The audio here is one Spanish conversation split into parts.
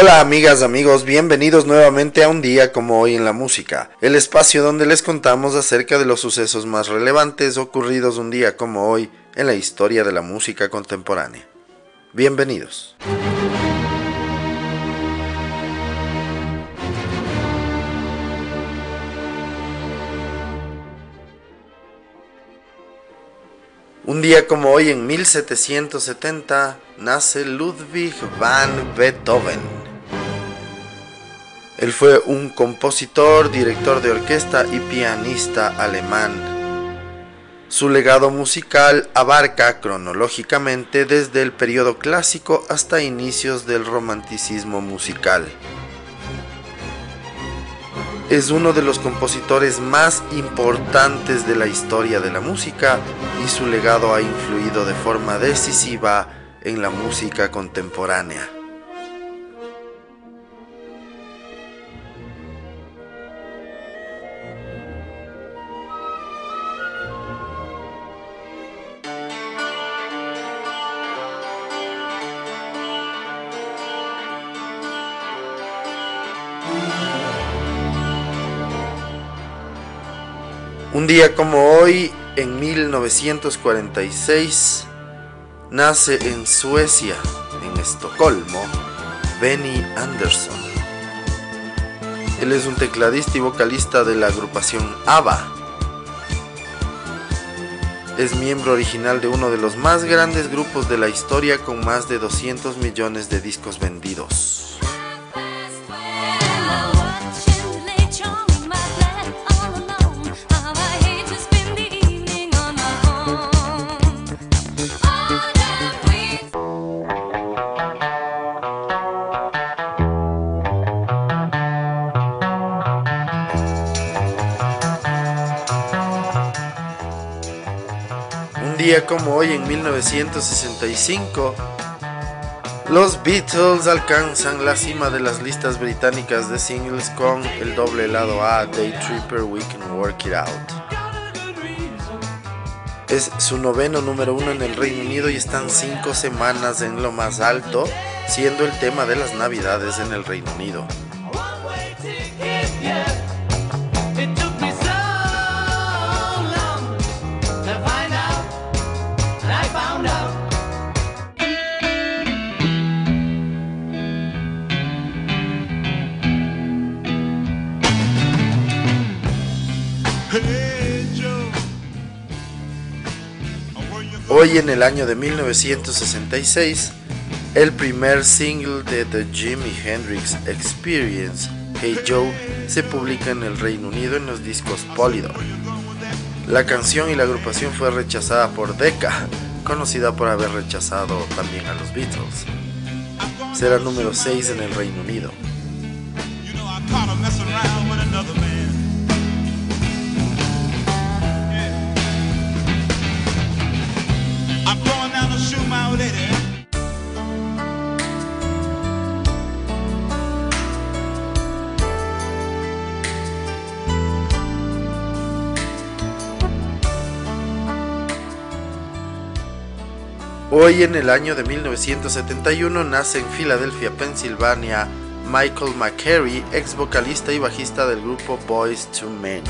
Hola amigas, amigos, bienvenidos nuevamente a un día como hoy en la música, el espacio donde les contamos acerca de los sucesos más relevantes ocurridos un día como hoy en la historia de la música contemporánea. Bienvenidos. Un día como hoy en 1770 nace Ludwig van Beethoven. Él fue un compositor, director de orquesta y pianista alemán. Su legado musical abarca cronológicamente desde el periodo clásico hasta inicios del romanticismo musical. Es uno de los compositores más importantes de la historia de la música y su legado ha influido de forma decisiva en la música contemporánea. Día como hoy, en 1946, nace en Suecia, en Estocolmo, Benny Andersson. Él es un tecladista y vocalista de la agrupación ABBA. Es miembro original de uno de los más grandes grupos de la historia con más de 200 millones de discos vendidos. Día como hoy en 1965, los Beatles alcanzan la cima de las listas británicas de singles con el doble lado A Day Tripper We Can Work It Out. Es su noveno número uno en el Reino Unido y están cinco semanas en lo más alto, siendo el tema de las navidades en el Reino Unido. Hoy en el año de 1966, el primer single de The Jimi Hendrix Experience, Hey Joe, se publica en el Reino Unido en los discos Polydor. La canción y la agrupación fue rechazada por Decca, conocida por haber rechazado también a los Beatles. Será número 6 en el Reino Unido. Hoy en el año de 1971 nace en Filadelfia, Pensilvania, Michael McCary, ex vocalista y bajista del grupo Boys to Men.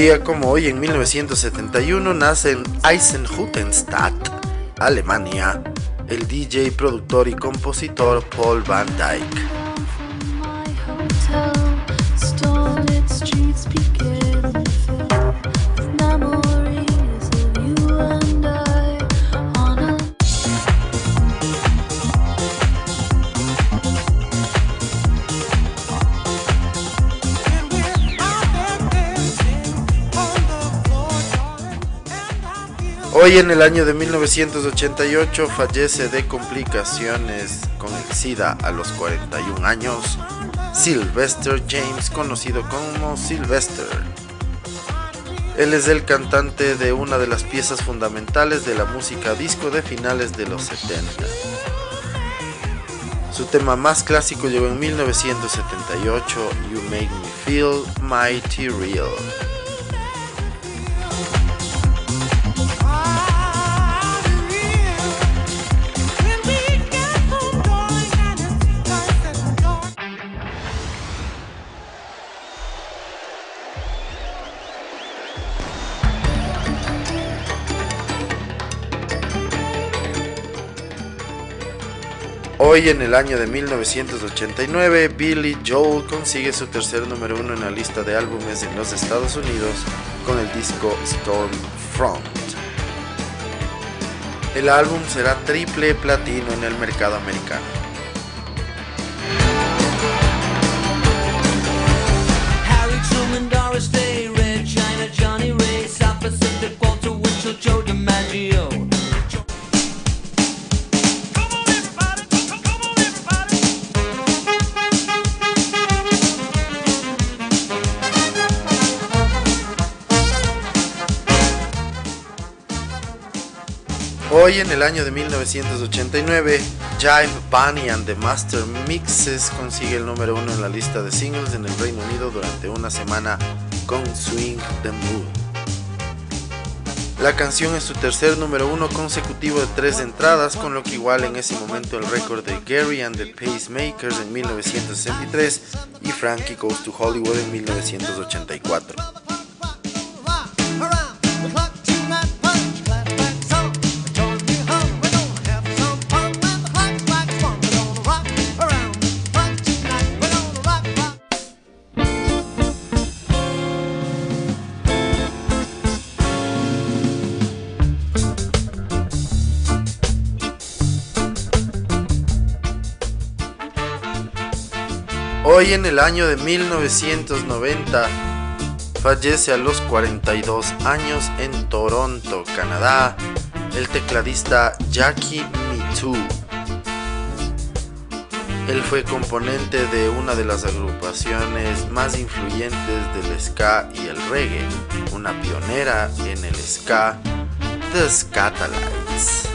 Día como hoy, en 1971, nace en Eisenhüttenstadt, Alemania, el DJ, productor y compositor Paul Van Dyke. Hoy en el año de 1988 fallece de complicaciones con el SIDA a los 41 años Sylvester James, conocido como Sylvester. Él es el cantante de una de las piezas fundamentales de la música disco de finales de los 70. Su tema más clásico llegó en 1978, You Make Me Feel Mighty Real. Hoy en el año de 1989, Billy Joel consigue su tercer número uno en la lista de álbumes en los Estados Unidos con el disco Stormfront. El álbum será triple platino en el mercado americano. Hoy en el año de 1989, Jive Bunny and the Master Mixes consigue el número uno en la lista de singles en el Reino Unido durante una semana con Swing the Mood. La canción es su tercer número uno consecutivo de tres entradas, con lo que iguala en ese momento el récord de Gary and the Pacemakers en 1963 y Frankie Goes to Hollywood en 1984. Hoy en el año de 1990 fallece a los 42 años en Toronto, Canadá, el tecladista Jackie Too. Él fue componente de una de las agrupaciones más influyentes del ska y el reggae, una pionera en el ska, The Scatalites.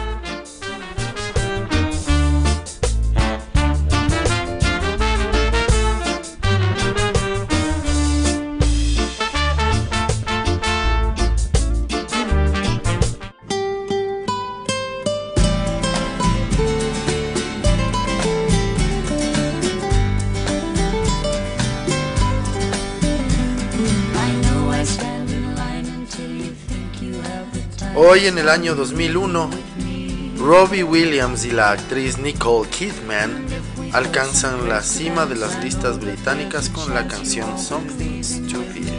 Hoy en el año 2001, Robbie Williams y la actriz Nicole Kidman alcanzan la cima de las listas británicas con la canción Something Stupid.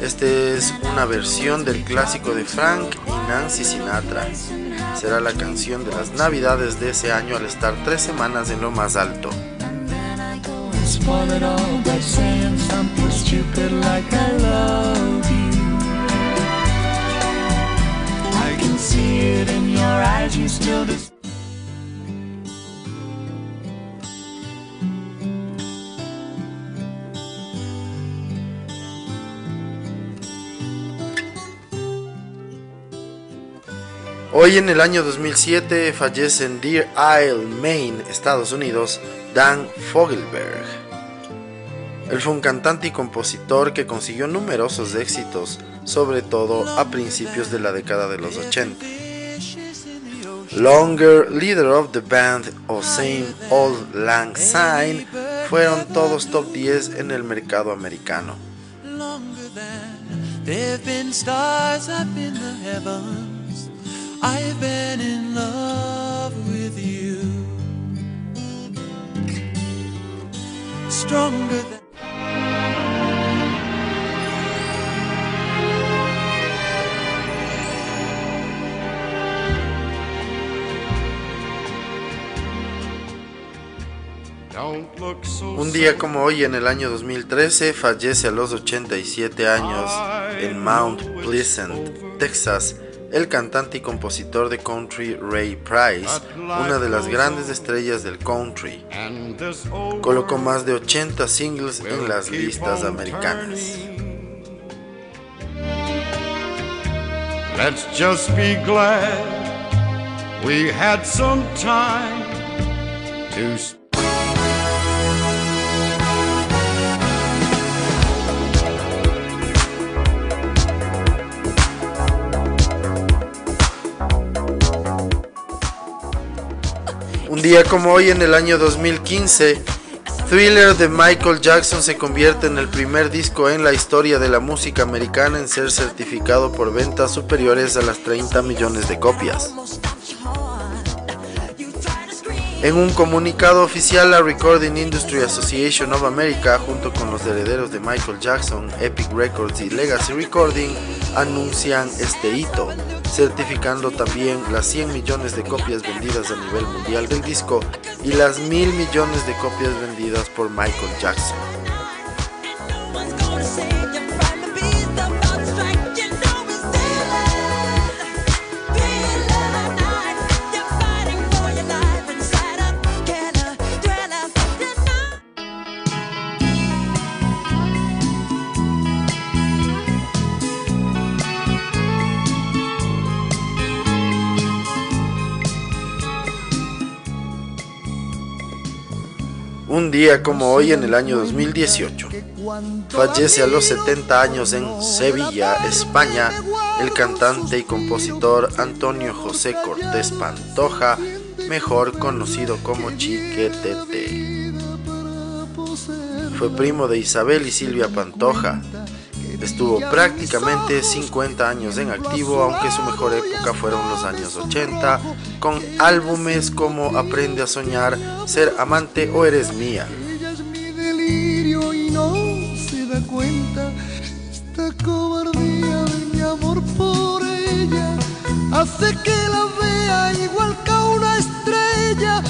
Este es una versión del clásico de Frank y Nancy Sinatra. Será la canción de las navidades de ese año al estar tres semanas en lo más alto. Hoy en el año 2007 fallece en Deer Isle, Maine, Estados Unidos, Dan Fogelberg. Él fue un cantante y compositor que consiguió numerosos éxitos, sobre todo a principios de la década de los 80. Longer, Leader of the Band o Same Old Lang Syne fueron todos top 10 en el mercado americano. Un día como hoy, en el año 2013, fallece a los 87 años en Mount Pleasant, Texas, el cantante y compositor de country Ray Price, una de las grandes estrellas del country. Colocó más de 80 singles en las listas americanas. Día como hoy en el año 2015, Thriller de Michael Jackson se convierte en el primer disco en la historia de la música americana en ser certificado por ventas superiores a las 30 millones de copias. En un comunicado oficial, la Recording Industry Association of America, junto con los herederos de Michael Jackson, Epic Records y Legacy Recording, anuncian este hito, certificando también las 100 millones de copias vendidas a nivel mundial del disco y las mil millones de copias vendidas por Michael Jackson. Día como hoy en el año 2018, fallece a los 70 años en Sevilla, España, el cantante y compositor Antonio José Cortés Pantoja, mejor conocido como Chiquetete. Fue primo de Isabel y Silvia Pantoja, Estuvo prácticamente 50 años en activo, aunque su mejor época fueron los años 80, con álbumes como Aprende a soñar, Ser amante o Eres mía. Ella es mi delirio y no se da cuenta. Esta cobardía de mi amor por ella hace que la vea igual que una estrella.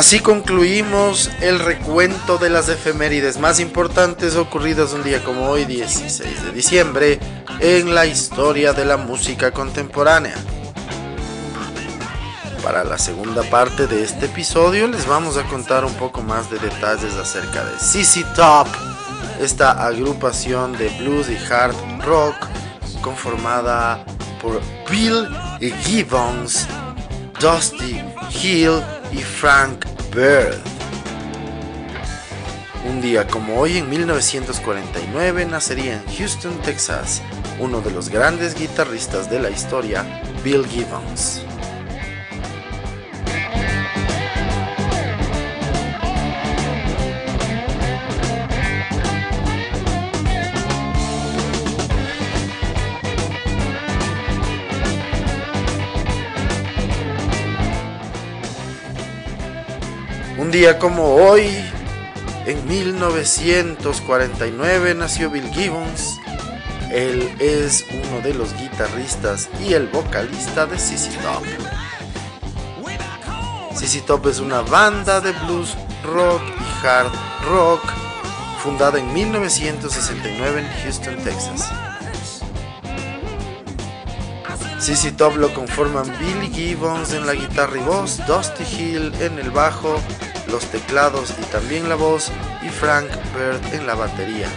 Así concluimos el recuento de las efemérides más importantes ocurridas un día como hoy, 16 de diciembre, en la historia de la música contemporánea. Para la segunda parte de este episodio les vamos a contar un poco más de detalles acerca de CC Top, esta agrupación de blues y hard rock conformada por Bill Gibbons, Dusty Hill y Frank Bird. Un día como hoy, en 1949, nacería en Houston, Texas, uno de los grandes guitarristas de la historia, Bill Gibbons. Un día como hoy, en 1949, nació Bill Gibbons. Él es uno de los guitarristas y el vocalista de CC Top. CC Top es una banda de blues, rock y hard rock fundada en 1969 en Houston, Texas. CC Top lo conforman Billy Gibbons en la guitarra y voz, Dusty Hill en el bajo, los teclados y también la voz y Frank Bird en la batería.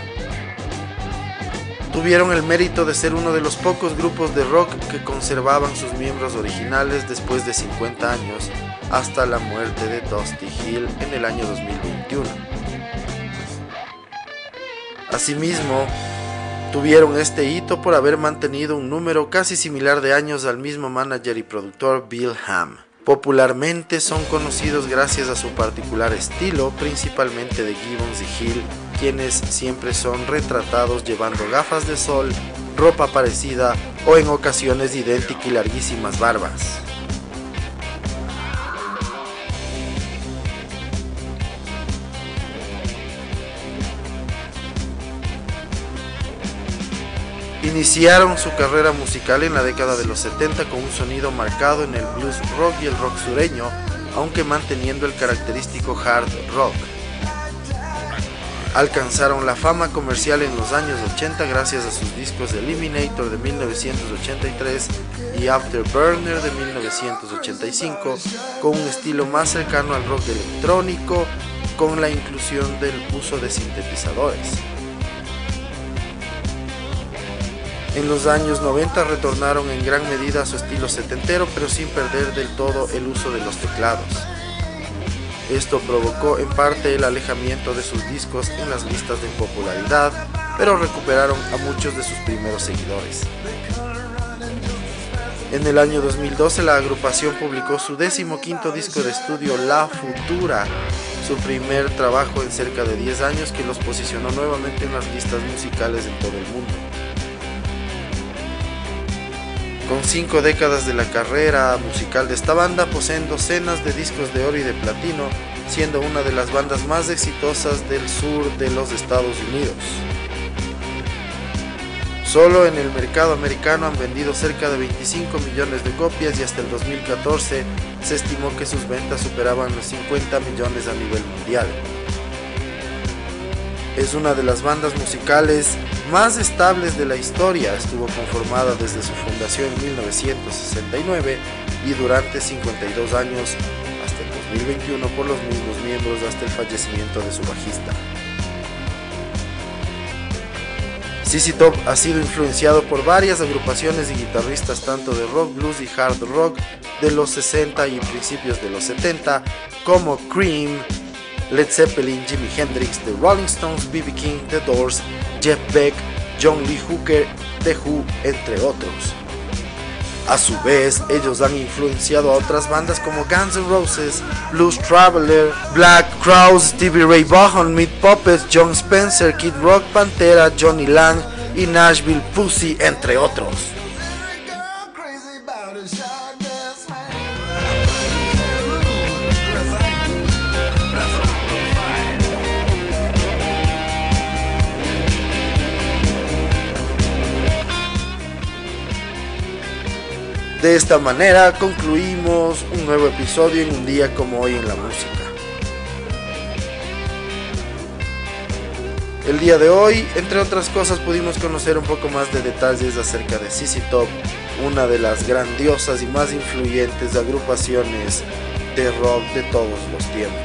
Tuvieron el mérito de ser uno de los pocos grupos de rock que conservaban sus miembros originales después de 50 años hasta la muerte de Dusty Hill en el año 2021. Asimismo, tuvieron este hito por haber mantenido un número casi similar de años al mismo manager y productor Bill Ham. Popularmente son conocidos gracias a su particular estilo, principalmente de Gibbons y Hill, quienes siempre son retratados llevando gafas de sol, ropa parecida o en ocasiones idénticas y larguísimas barbas. Iniciaron su carrera musical en la década de los 70 con un sonido marcado en el blues rock y el rock sureño, aunque manteniendo el característico hard rock. alcanzaron la fama comercial en los años 80 gracias a sus discos Eliminator de 1983 y Afterburner de 1985, con un estilo más cercano al rock electrónico, con la inclusión del uso de sintetizadores. En los años 90 retornaron en gran medida a su estilo setentero, pero sin perder del todo el uso de los teclados. Esto provocó en parte el alejamiento de sus discos en las listas de popularidad, pero recuperaron a muchos de sus primeros seguidores. En el año 2012 la agrupación publicó su décimo quinto disco de estudio La Futura, su primer trabajo en cerca de 10 años que los posicionó nuevamente en las listas musicales en todo el mundo. Con cinco décadas de la carrera musical de esta banda, poseen docenas de discos de oro y de platino, siendo una de las bandas más exitosas del sur de los Estados Unidos. Solo en el mercado americano han vendido cerca de 25 millones de copias y hasta el 2014 se estimó que sus ventas superaban los 50 millones a nivel mundial es una de las bandas musicales más estables de la historia. Estuvo conformada desde su fundación en 1969 y durante 52 años hasta el 2021 por los mismos miembros hasta el fallecimiento de su bajista. CC Top ha sido influenciado por varias agrupaciones y guitarristas tanto de rock, blues y hard rock de los 60 y principios de los 70 como Cream, Led Zeppelin, Jimi Hendrix, The Rolling Stones, B.B. King, The Doors, Jeff Beck, John Lee Hooker, The Who, entre otros. A su vez, ellos han influenciado a otras bandas como Guns N' Roses, Blues Traveler, Black Crowes, Stevie Ray Vaughan, Meat Puppets, John Spencer, Kid Rock, Pantera, Johnny Lang y Nashville Pussy, entre otros. De esta manera concluimos un nuevo episodio en un día como hoy en la música. El día de hoy, entre otras cosas, pudimos conocer un poco más de detalles acerca de CC Top, una de las grandiosas y más influyentes agrupaciones de rock de todos los tiempos.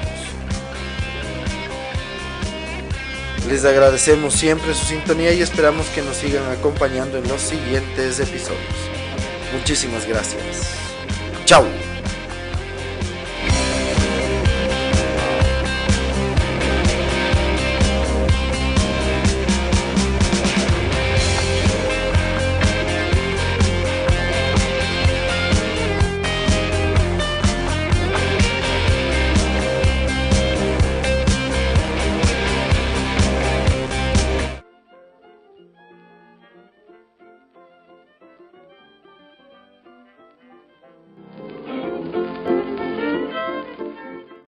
Les agradecemos siempre su sintonía y esperamos que nos sigan acompañando en los siguientes episodios. Muchísimas gracias. Chao.